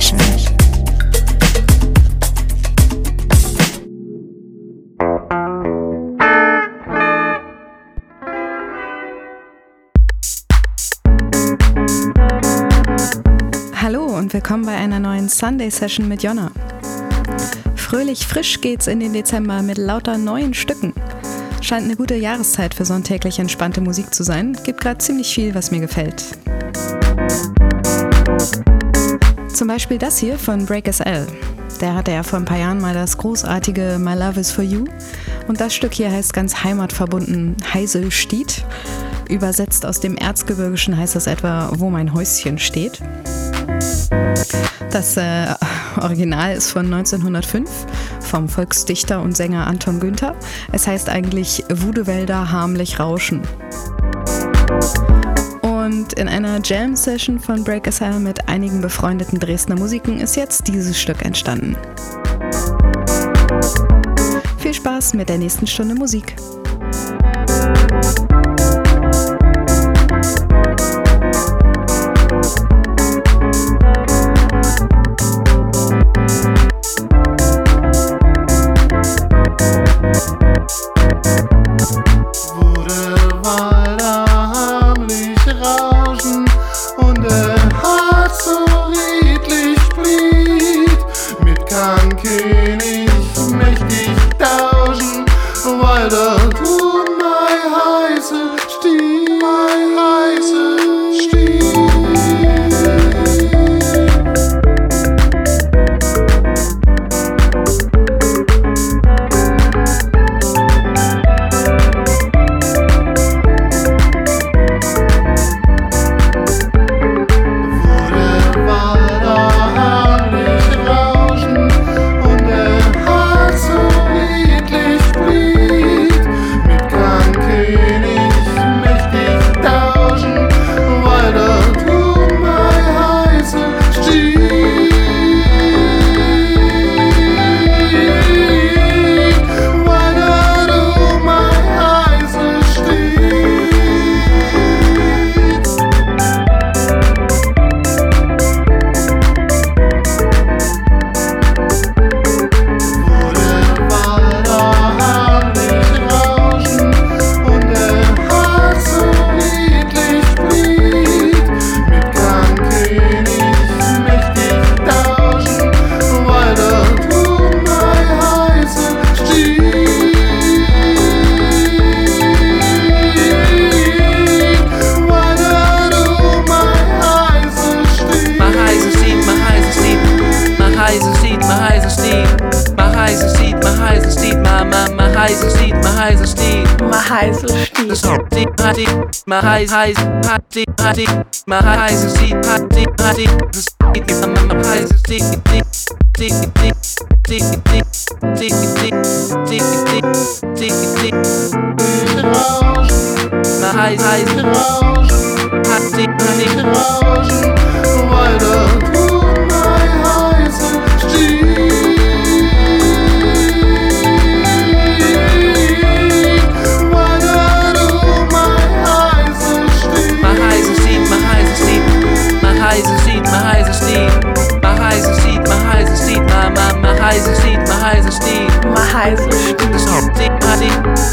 Session. Hallo und willkommen bei einer neuen Sunday Session mit Jonna. Fröhlich frisch geht's in den Dezember mit lauter neuen Stücken. Scheint eine gute Jahreszeit für sonntäglich entspannte Musik zu sein. Gibt gerade ziemlich viel, was mir gefällt. Zum Beispiel das hier von Break SL. Der hatte ja vor ein paar Jahren mal das großartige My Love is for You. Und das Stück hier heißt ganz heimatverbunden Heiselstied. Übersetzt aus dem Erzgebirgischen heißt das etwa, wo mein Häuschen steht. Das äh, Original ist von 1905 vom Volksdichter und Sänger Anton Günther. Es heißt eigentlich Wudewälder harmlich rauschen. In einer Jam-Session von Break Asylum mit einigen befreundeten Dresdner Musiken ist jetzt dieses Stück entstanden. Viel Spaß mit der nächsten Stunde Musik. highs, high, high, my highs and see high, high, heißen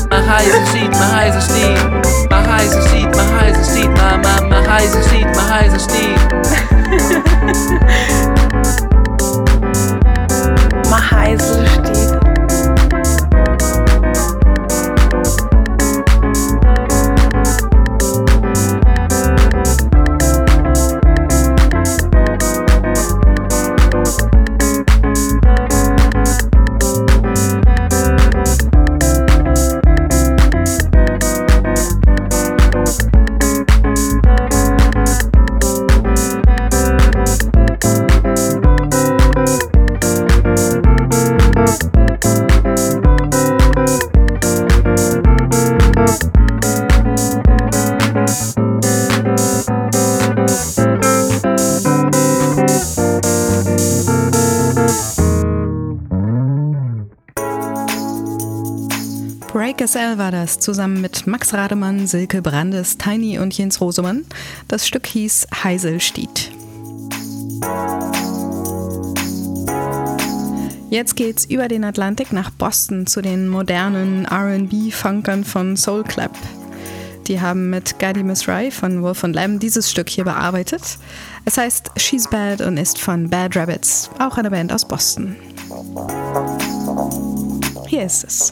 Mach heiße Stiefel, heißen Stiefel. heißen Stiefel, heißen Stiefel. heißen Stiefel, heißen Stiefel. heißen Stiefel. SL war das, zusammen mit Max Rademann, Silke Brandes, Tiny und Jens Rosemann. Das Stück hieß Heiselstied. Jetzt geht's über den Atlantik nach Boston zu den modernen RB-Funkern von Soul Clap. Die haben mit Gaddy Miss Rye von Wolf und Lamb dieses Stück hier bearbeitet. Es heißt She's Bad und ist von Bad Rabbits, auch eine Band aus Boston. Hier ist es.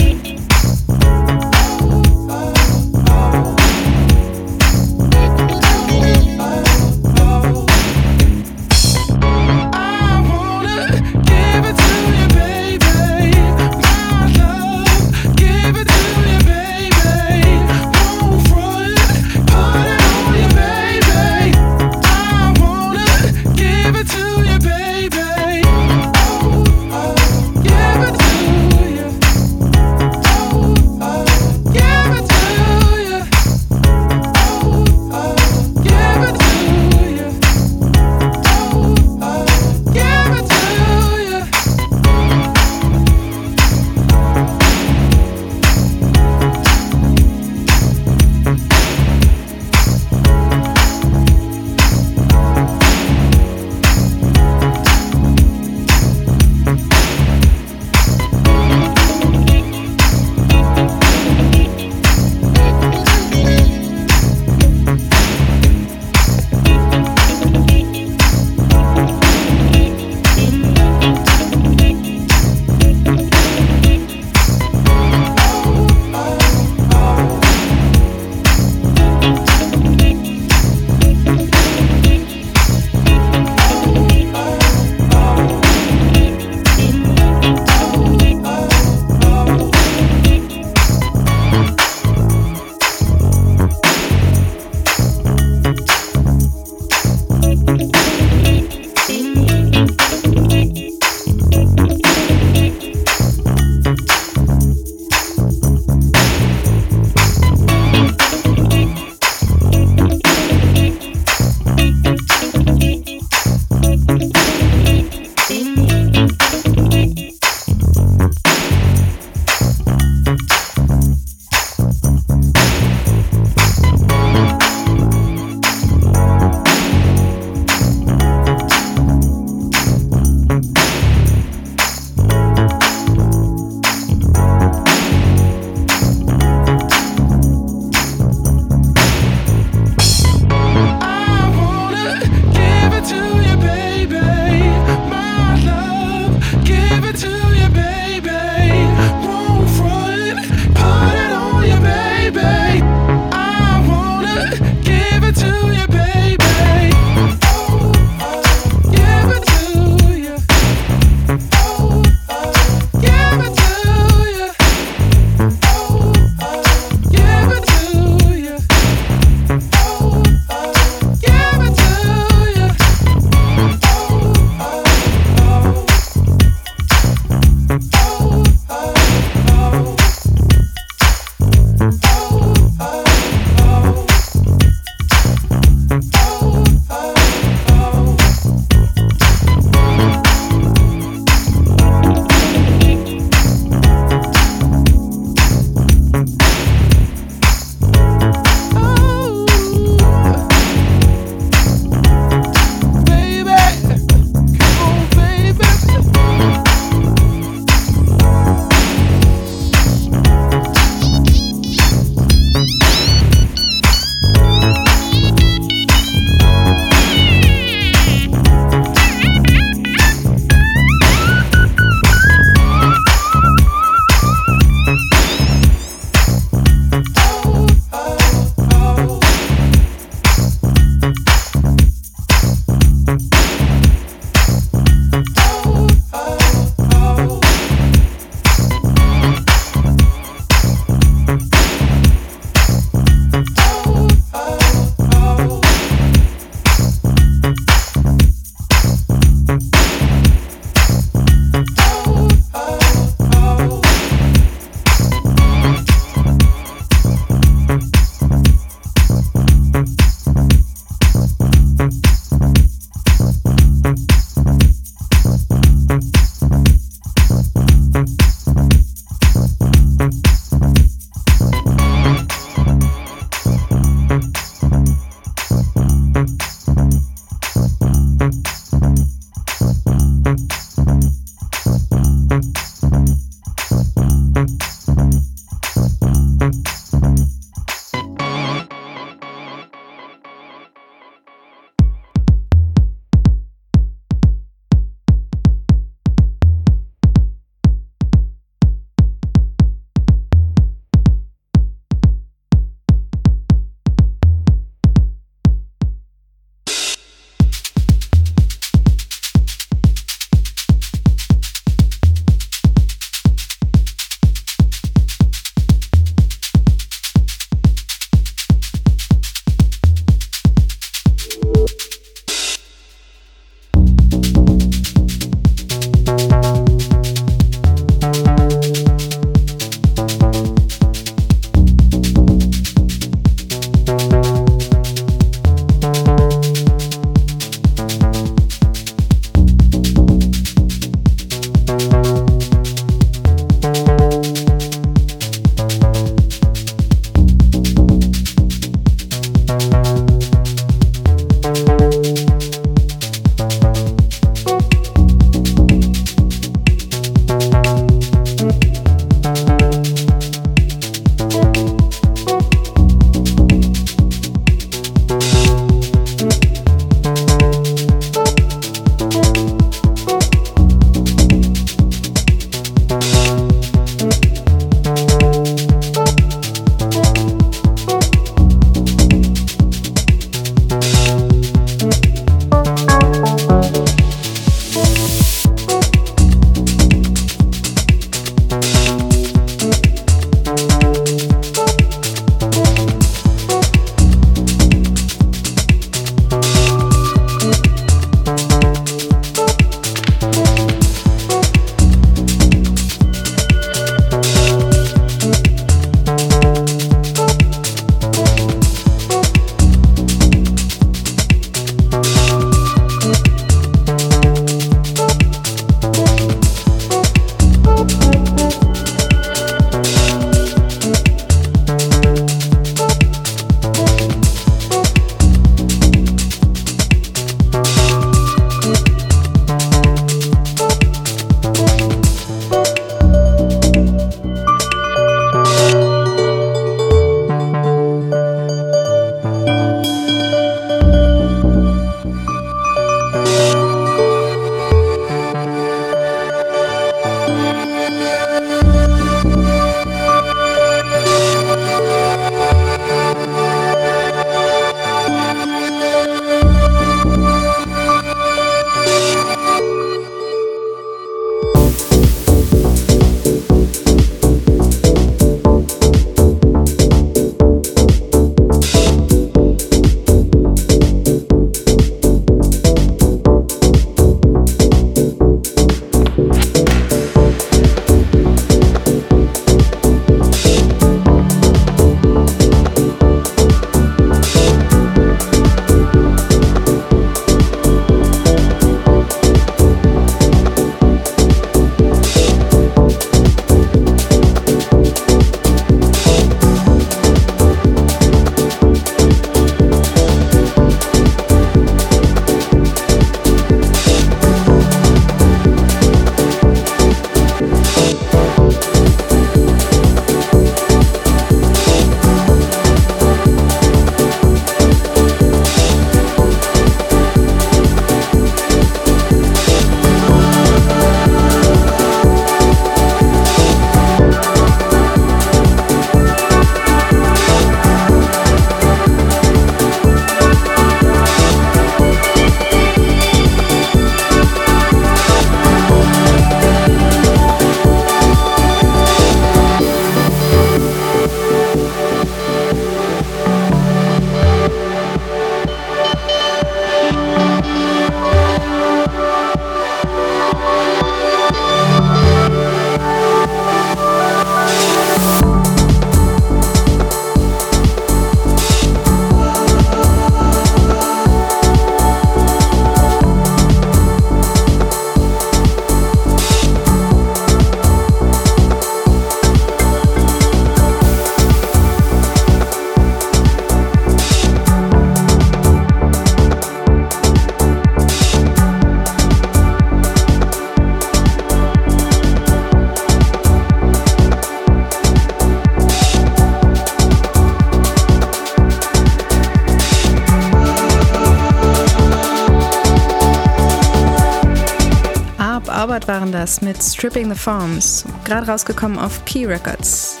das mit Stripping the Forms, gerade rausgekommen auf Key Records.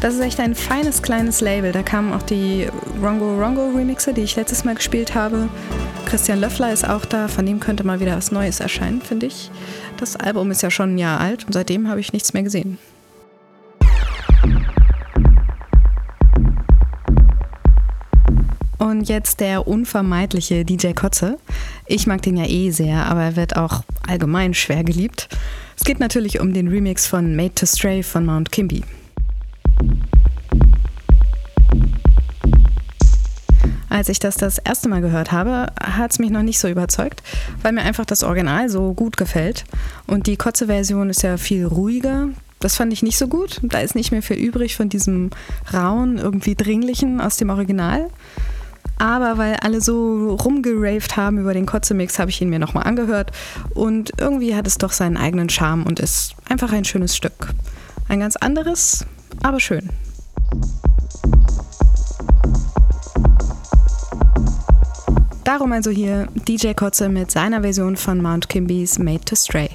Das ist echt ein feines kleines Label. Da kamen auch die Rongo Rongo Remixe, die ich letztes Mal gespielt habe. Christian Löffler ist auch da, von dem könnte mal wieder was Neues erscheinen, finde ich. Das Album ist ja schon ein Jahr alt und seitdem habe ich nichts mehr gesehen. Und jetzt der unvermeidliche DJ Kotze. Ich mag den ja eh sehr, aber er wird auch allgemein schwer geliebt. Es geht natürlich um den Remix von Made to Stray von Mount Kimby. Als ich das das erste Mal gehört habe, hat es mich noch nicht so überzeugt, weil mir einfach das Original so gut gefällt. Und die Kotze-Version ist ja viel ruhiger. Das fand ich nicht so gut. Da ist nicht mehr viel übrig von diesem rauen, irgendwie dringlichen aus dem Original. Aber weil alle so rumgeraved haben über den Kotze-Mix, habe ich ihn mir nochmal angehört. Und irgendwie hat es doch seinen eigenen Charme und ist einfach ein schönes Stück. Ein ganz anderes, aber schön. Darum also hier DJ Kotze mit seiner Version von Mount Kimbys Made to Stray.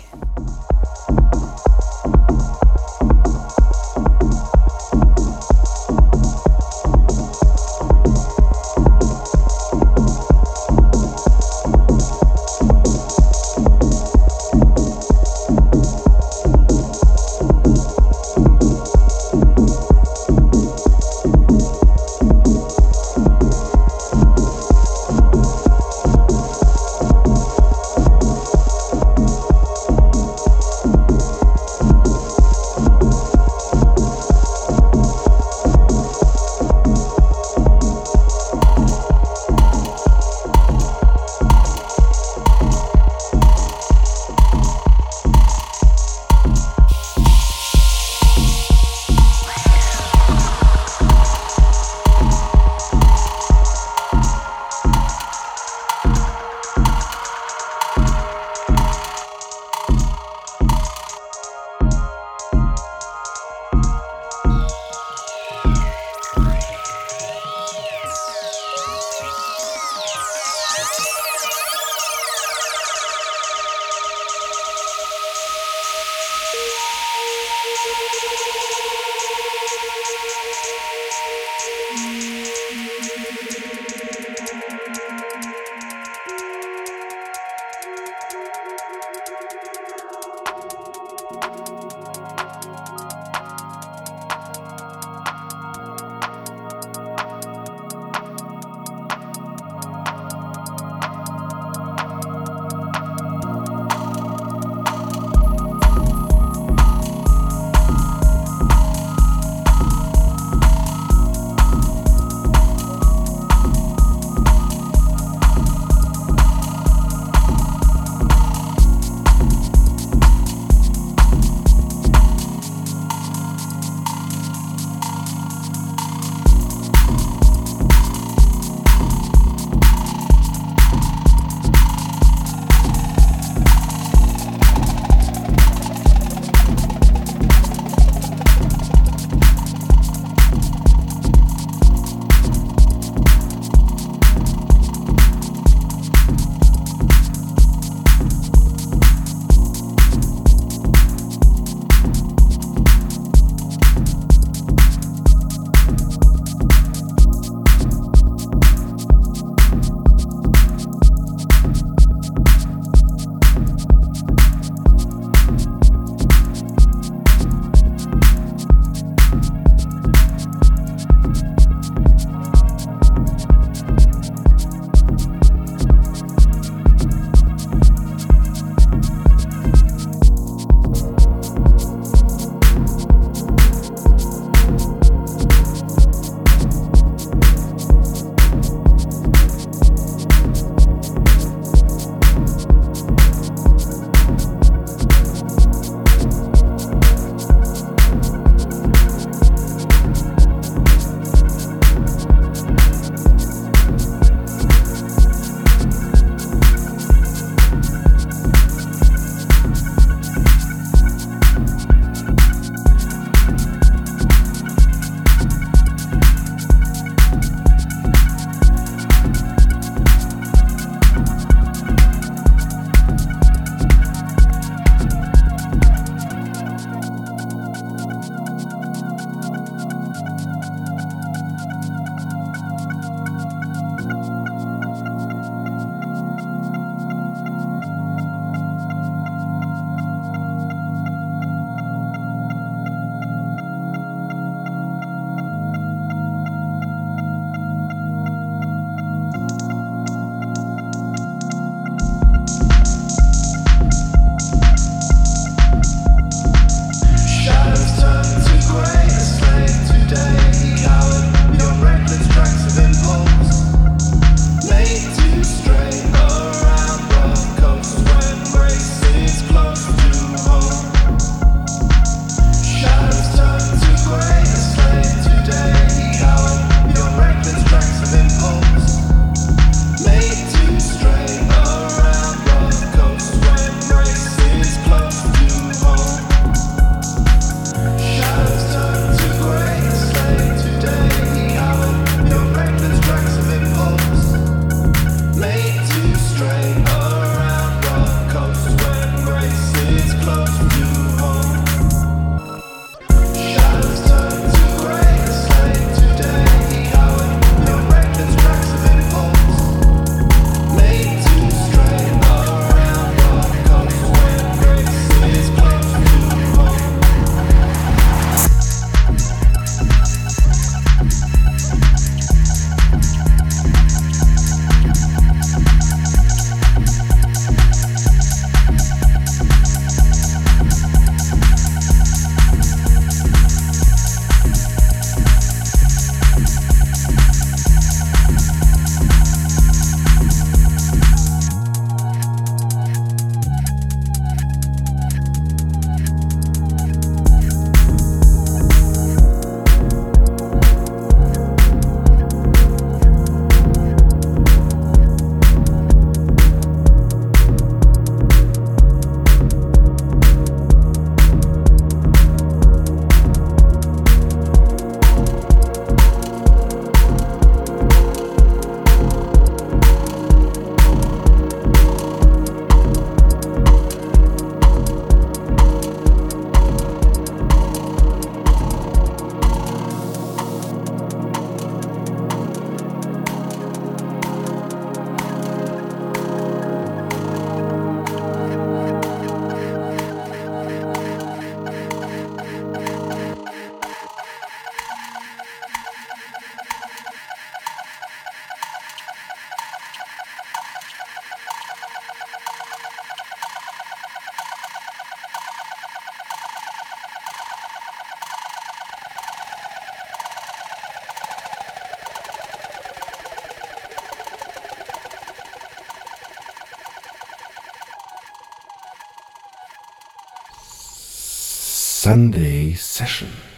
Sunday Session.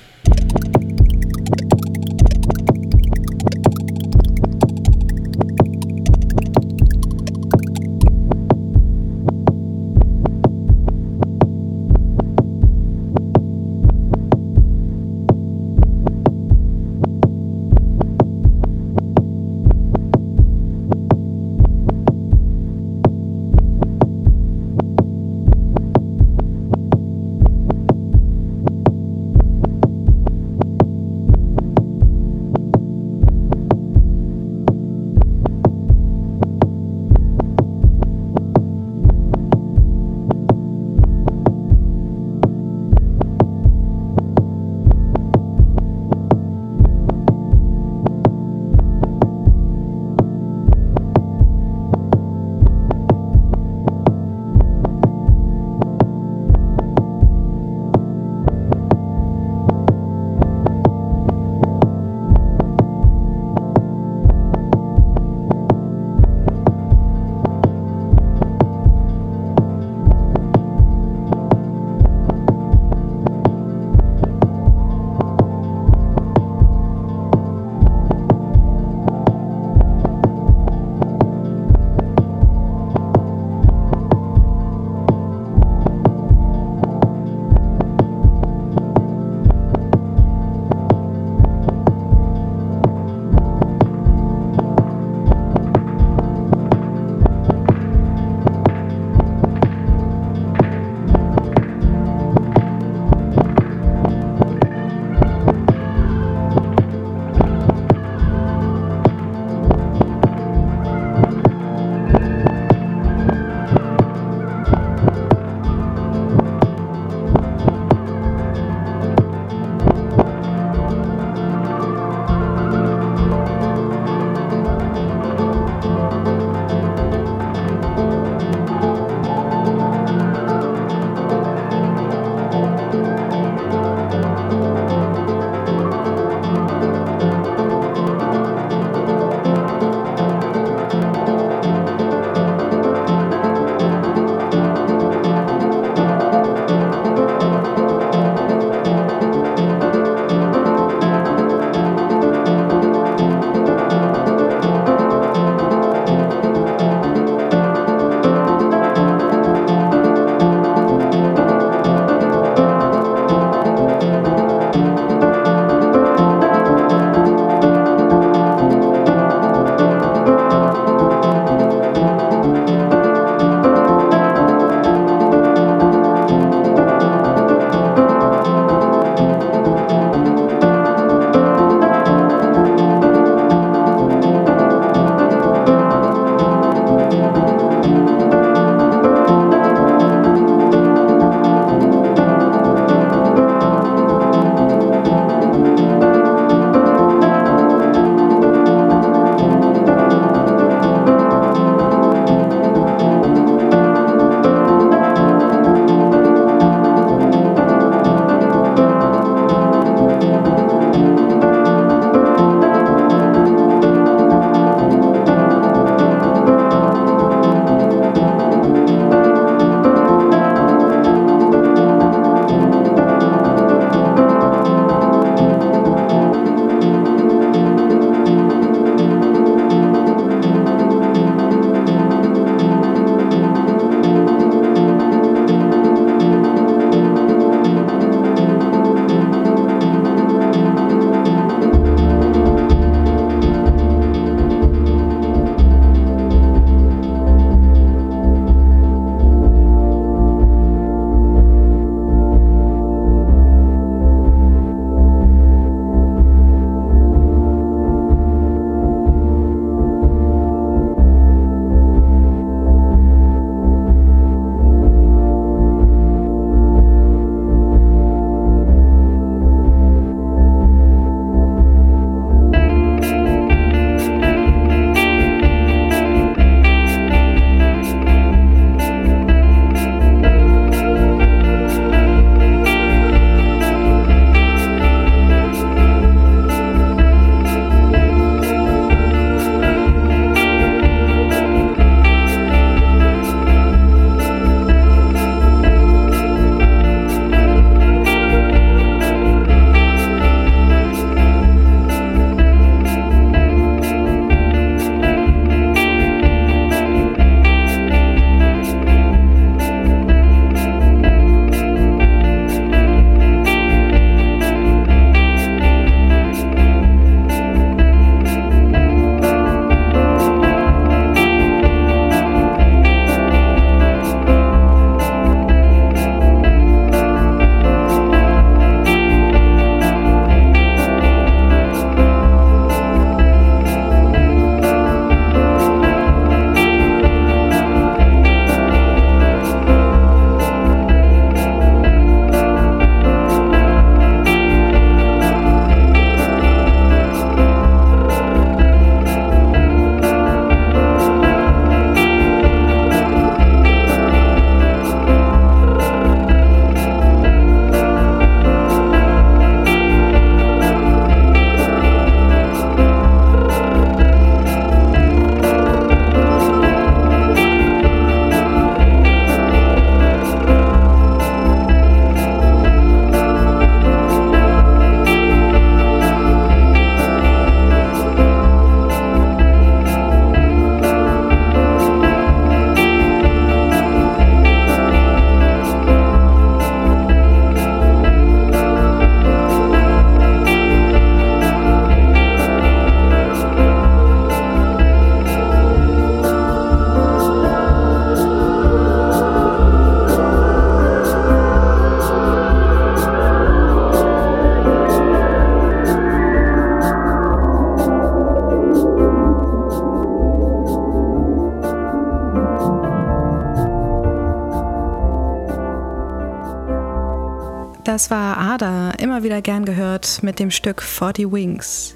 Das war Ada, immer wieder gern gehört mit dem Stück 40 Wings.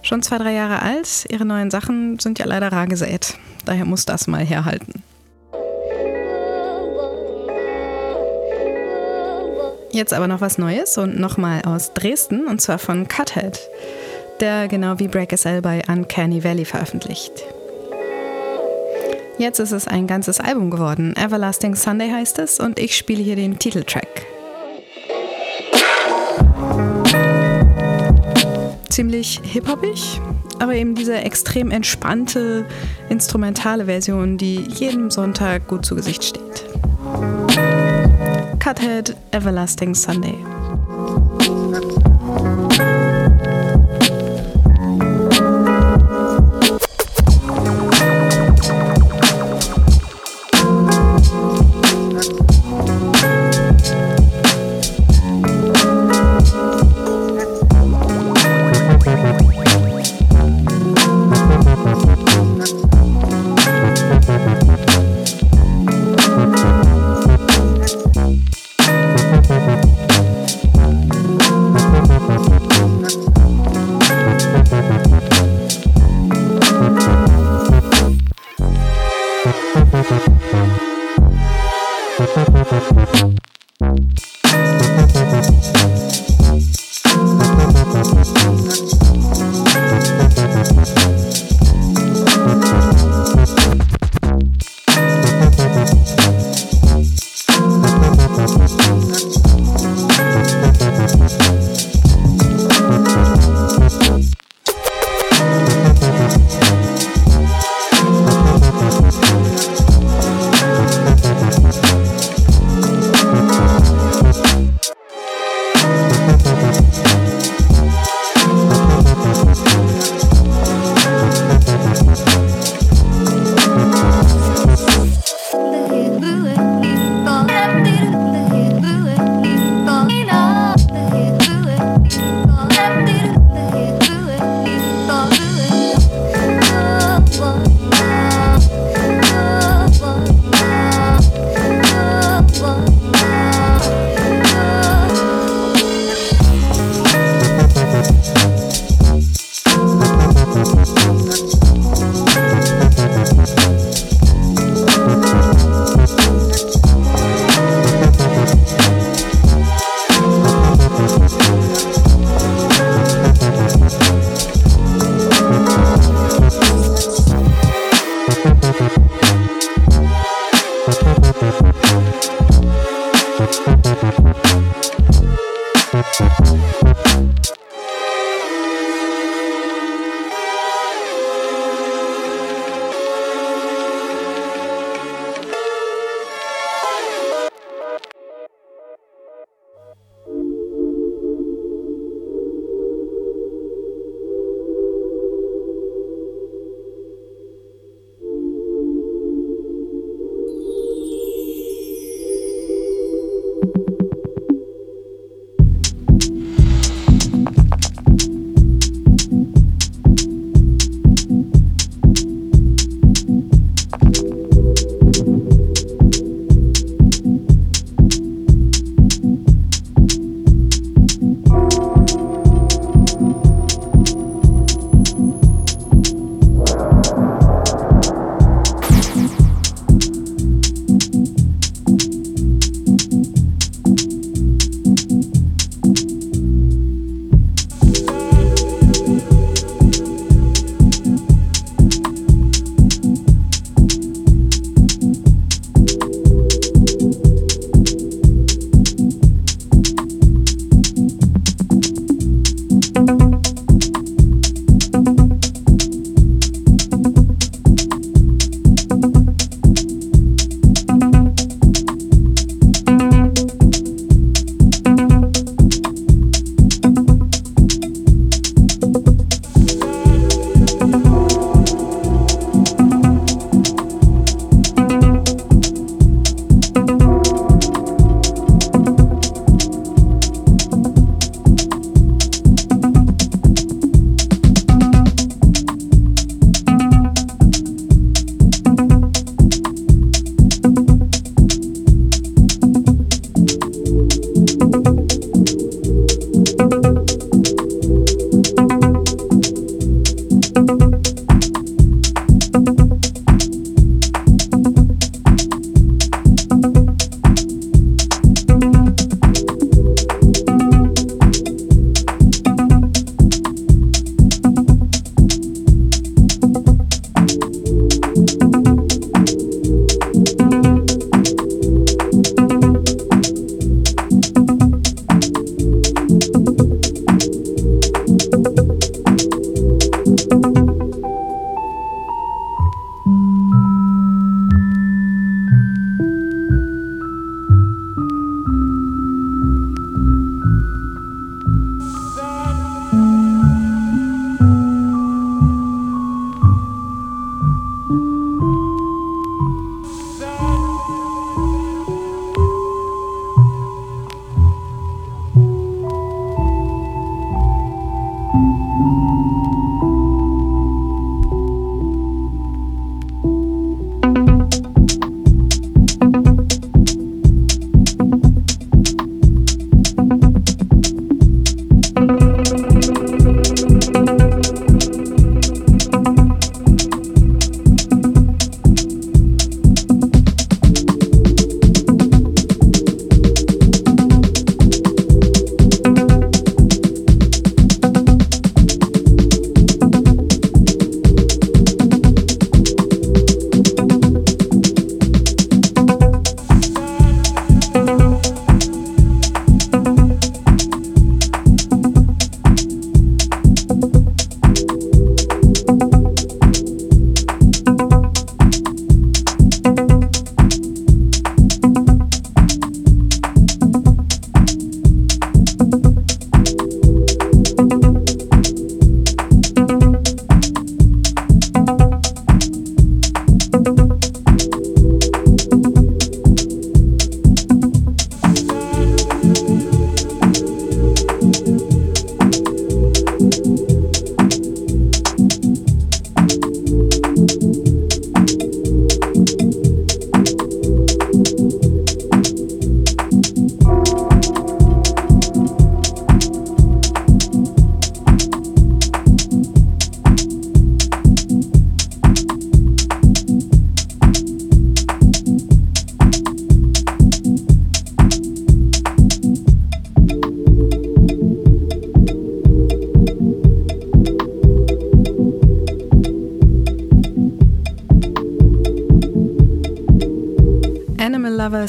Schon zwei, drei Jahre alt, ihre neuen Sachen sind ja leider rar gesät. Daher muss das mal herhalten. Jetzt aber noch was Neues und nochmal aus Dresden und zwar von Cuthead, der genau wie Break SL bei Uncanny Valley veröffentlicht. Jetzt ist es ein ganzes Album geworden. Everlasting Sunday heißt es und ich spiele hier den Titeltrack. Ziemlich hip-hoppig, aber eben diese extrem entspannte instrumentale Version, die jedem Sonntag gut zu Gesicht steht. Cuthead Everlasting Sunday.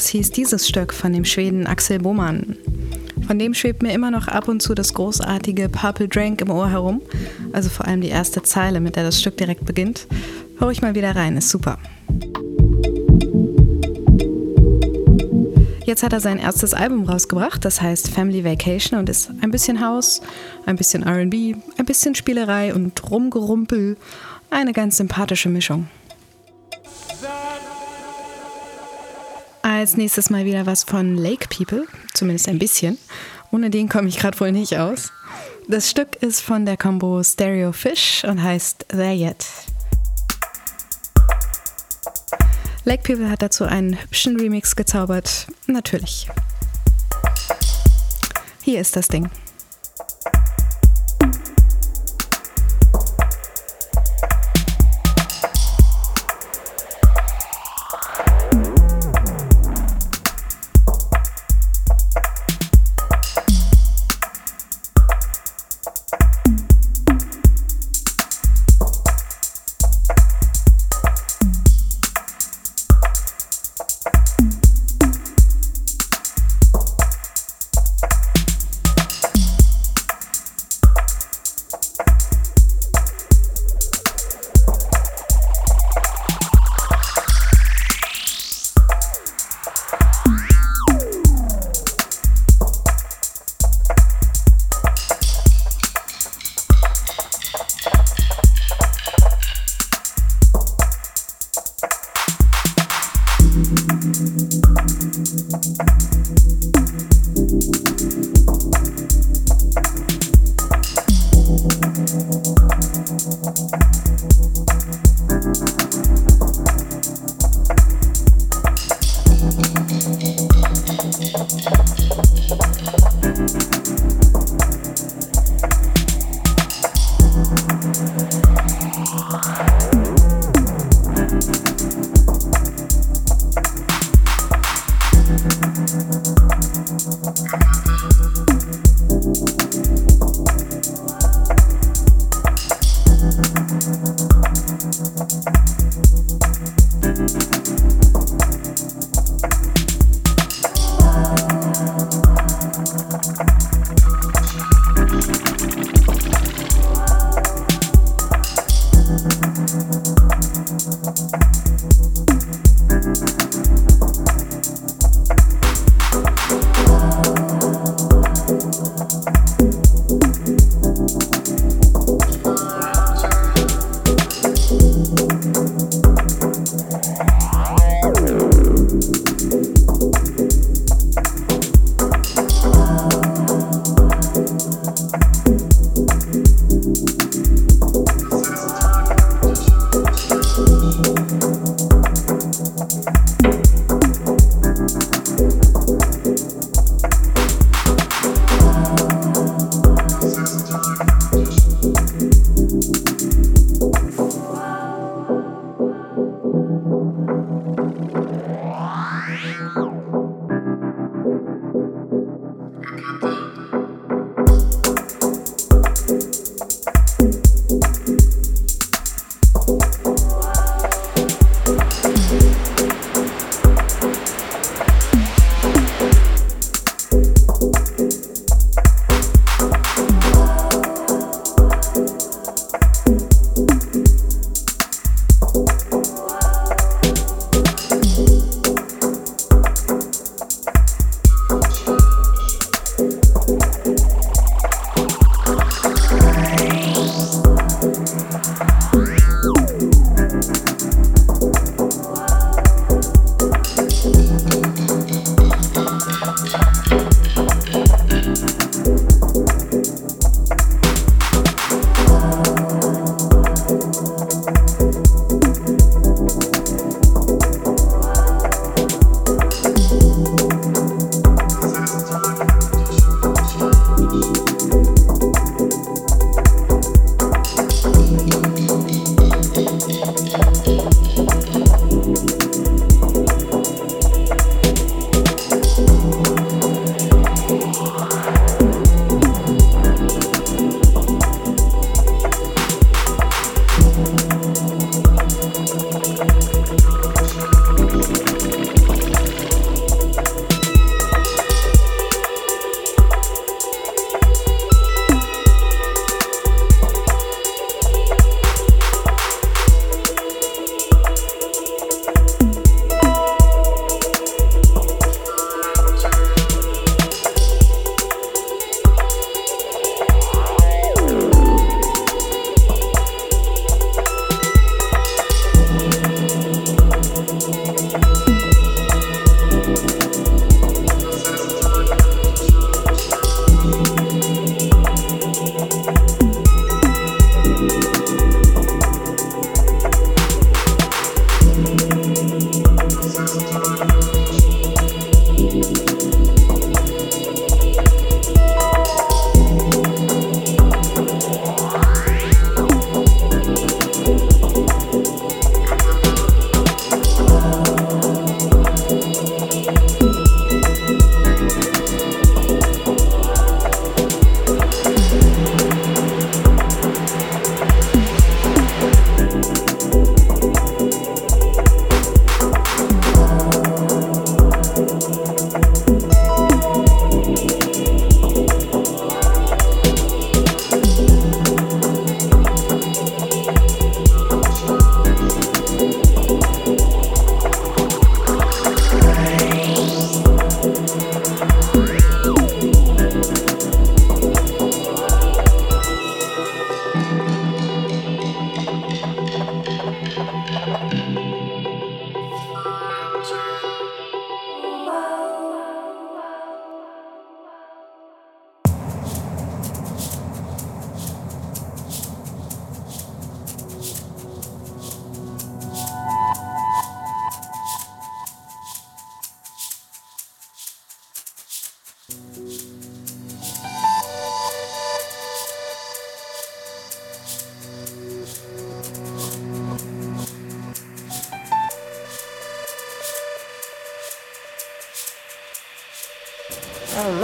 Lovers hieß dieses Stück von dem Schweden Axel Bohmann. Von dem schwebt mir immer noch ab und zu das großartige Purple Drank im Ohr herum. Also vor allem die erste Zeile, mit der das Stück direkt beginnt. Hör ich mal wieder rein, ist super. Jetzt hat er sein erstes Album rausgebracht, das heißt Family Vacation und ist ein bisschen House, ein bisschen RB, ein bisschen Spielerei und Rumgerumpel. Eine ganz sympathische Mischung. Als nächstes mal wieder was von Lake People, zumindest ein bisschen. Ohne den komme ich gerade wohl nicht aus. Das Stück ist von der Combo Stereo Fish und heißt There Yet. Lake People hat dazu einen hübschen Remix gezaubert. Natürlich. Hier ist das Ding.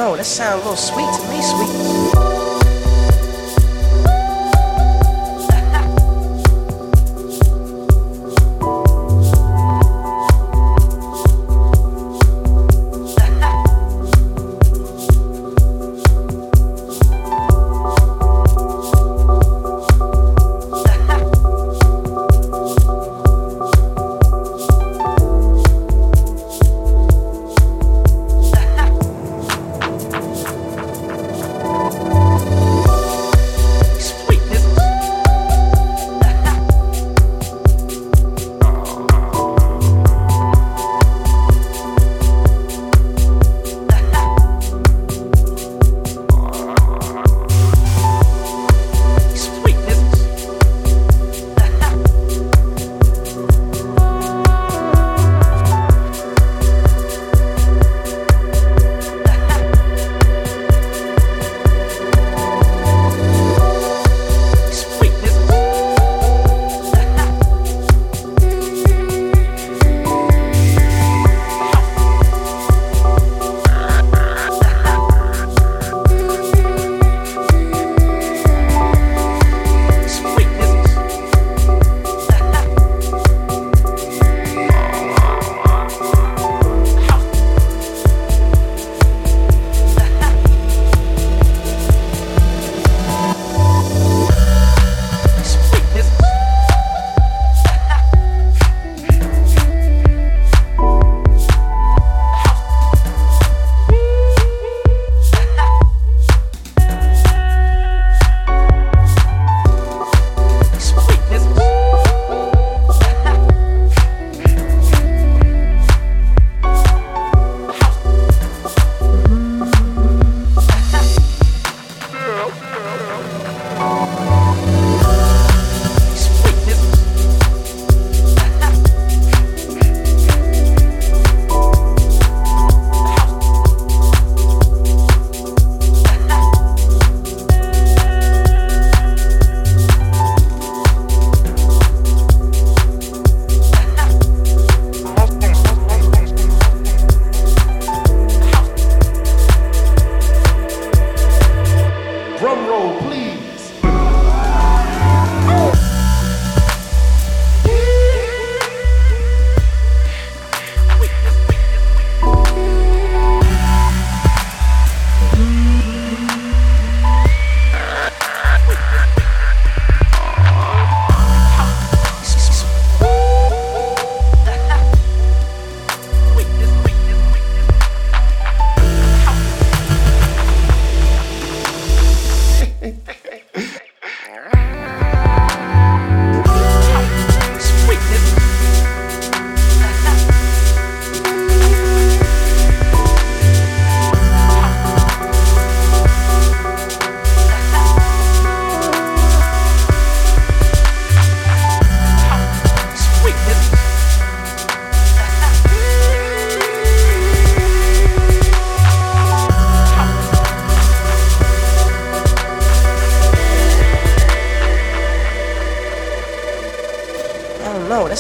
Know, that sounds a little sweet to me, sweet.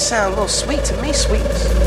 sound a little sweet to me, sweets.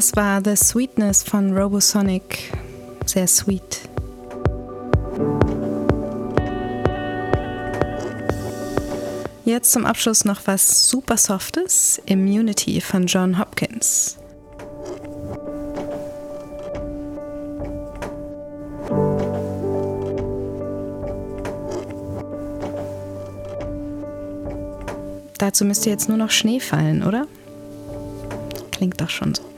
Das war The Sweetness von Robosonic. Sehr sweet. Jetzt zum Abschluss noch was super Softes: Immunity von John Hopkins. Dazu müsste jetzt nur noch Schnee fallen, oder? Klingt doch schon so.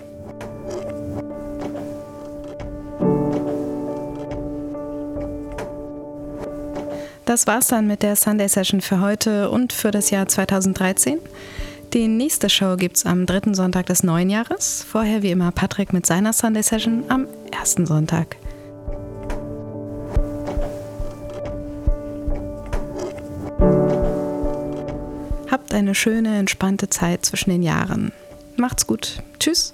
Das war's dann mit der Sunday Session für heute und für das Jahr 2013. Die nächste Show gibt's am dritten Sonntag des neuen Jahres. Vorher wie immer Patrick mit seiner Sunday Session am ersten Sonntag. Habt eine schöne, entspannte Zeit zwischen den Jahren. Macht's gut. Tschüss.